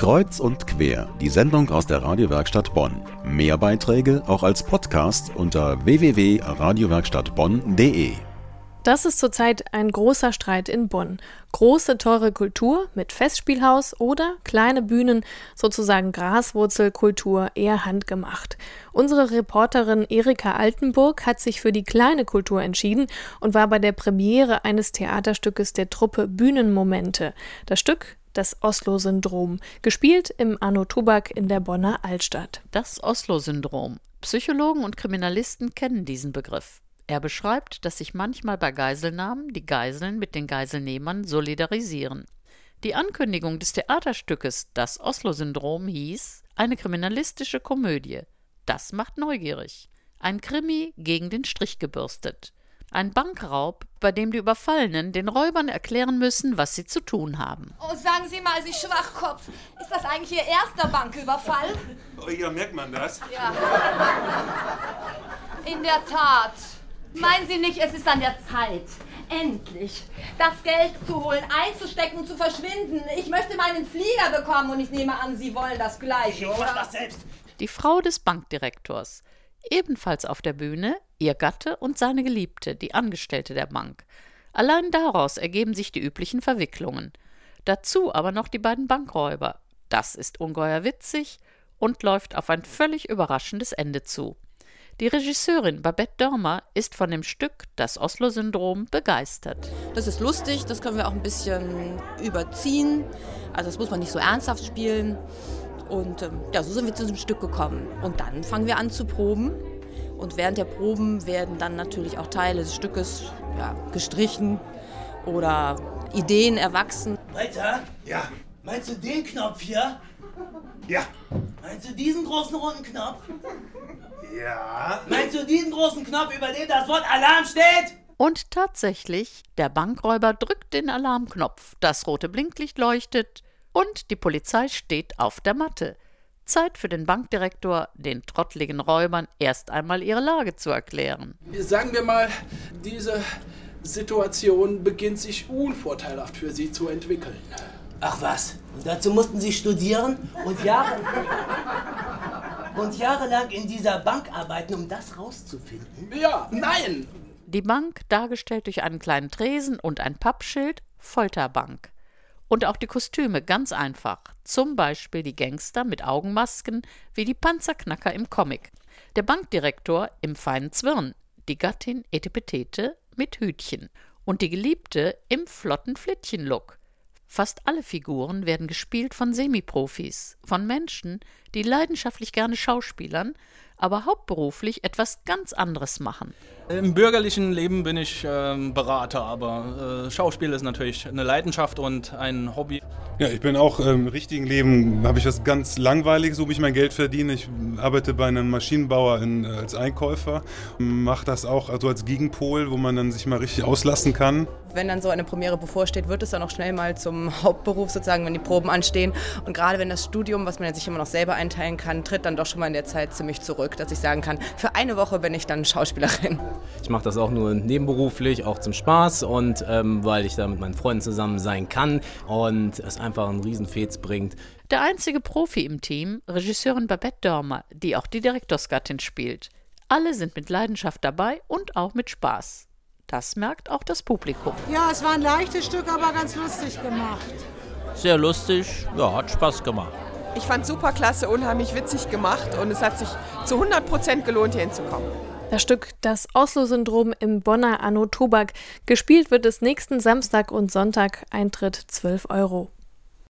Kreuz und quer, die Sendung aus der Radiowerkstatt Bonn. Mehr Beiträge auch als Podcast unter www.radiowerkstattbonn.de. Das ist zurzeit ein großer Streit in Bonn. Große, teure Kultur mit Festspielhaus oder kleine Bühnen, sozusagen Graswurzelkultur, eher handgemacht. Unsere Reporterin Erika Altenburg hat sich für die kleine Kultur entschieden und war bei der Premiere eines Theaterstückes der Truppe Bühnenmomente. Das Stück das Oslo-Syndrom, gespielt im Anno Tobak in der Bonner Altstadt. Das Oslo-Syndrom. Psychologen und Kriminalisten kennen diesen Begriff. Er beschreibt, dass sich manchmal bei Geiselnahmen die Geiseln mit den Geiselnehmern solidarisieren. Die Ankündigung des Theaterstückes Das Oslo-Syndrom hieß eine kriminalistische Komödie. Das macht neugierig. Ein Krimi gegen den Strich gebürstet. Ein Bankraub, bei dem die Überfallenen den Räubern erklären müssen, was sie zu tun haben. Oh, sagen Sie mal, Sie Schwachkopf, ist das eigentlich Ihr erster Banküberfall? Oh, ja, merkt man das? Ja. In der Tat. Meinen Sie nicht, es ist an der Zeit, endlich das Geld zu holen, einzustecken und zu verschwinden? Ich möchte meinen Flieger bekommen und ich nehme an, Sie wollen das Gleiche. Ich mach das selbst. Die Frau des Bankdirektors. Ebenfalls auf der Bühne ihr Gatte und seine Geliebte, die Angestellte der Bank. Allein daraus ergeben sich die üblichen Verwicklungen. Dazu aber noch die beiden Bankräuber. Das ist ungeheuer witzig und läuft auf ein völlig überraschendes Ende zu. Die Regisseurin Babette Dörmer ist von dem Stück Das Oslo-Syndrom begeistert. Das ist lustig, das können wir auch ein bisschen überziehen. Also das muss man nicht so ernsthaft spielen. Und ähm, ja, so sind wir zu diesem Stück gekommen. Und dann fangen wir an zu proben. Und während der Proben werden dann natürlich auch Teile des Stückes ja, gestrichen oder Ideen erwachsen. Walter? Ja. Meinst du den Knopf hier? Ja. Meinst du diesen großen runden Knopf? Ja. Meinst du diesen großen Knopf, über dem das Wort Alarm steht? Und tatsächlich, der Bankräuber drückt den Alarmknopf, das rote Blinklicht leuchtet und die Polizei steht auf der Matte. Zeit für den Bankdirektor, den trottligen Räubern erst einmal ihre Lage zu erklären. Sagen wir mal, diese Situation beginnt sich unvorteilhaft für Sie zu entwickeln. Ach was, und dazu mussten Sie studieren und Jahre und jahrelang in dieser Bank arbeiten, um das rauszufinden? Ja, nein! Die Bank, dargestellt durch einen kleinen Tresen und ein Pappschild, Folterbank. Und auch die Kostüme ganz einfach. Zum Beispiel die Gangster mit Augenmasken wie die Panzerknacker im Comic. Der Bankdirektor im feinen Zwirn. Die Gattin Etepetete mit Hütchen. Und die Geliebte im flotten Flittchen-Look. Fast alle Figuren werden gespielt von Semiprofis, von Menschen, die leidenschaftlich gerne schauspielern, aber hauptberuflich etwas ganz anderes machen. Im bürgerlichen Leben bin ich ähm, Berater, aber äh, Schauspiel ist natürlich eine Leidenschaft und ein Hobby. Ja, ich bin auch ähm, im richtigen Leben, habe ich was ganz Langweiliges, wo ich mein Geld verdiene. Ich arbeite bei einem Maschinenbauer in, äh, als Einkäufer, mache das auch also als Gegenpol, wo man dann sich mal richtig auslassen kann. Wenn dann so eine Premiere bevorsteht, wird es dann auch schnell mal zum Hauptberuf sozusagen, wenn die Proben anstehen. Und gerade wenn das Studium, was man ja sich immer noch selber einteilen kann, tritt dann doch schon mal in der Zeit ziemlich zurück, dass ich sagen kann, für eine Woche bin ich dann Schauspielerin. Ich mache das auch nur nebenberuflich, auch zum Spaß und ähm, weil ich da mit meinen Freunden zusammen sein kann und es einfach einen Riesenfez bringt. Der einzige Profi im Team, Regisseurin Babette Dörmer, die auch die Direktorsgattin spielt. Alle sind mit Leidenschaft dabei und auch mit Spaß. Das merkt auch das Publikum. Ja, es war ein leichtes Stück, aber ganz lustig gemacht. Sehr lustig, ja, hat Spaß gemacht. Ich fand super klasse, unheimlich witzig gemacht und es hat sich zu 100 Prozent gelohnt, hier hinzukommen. Das Stück Das Oslo-Syndrom im Bonner Anno Tobak. Gespielt wird es nächsten Samstag und Sonntag. Eintritt 12 Euro.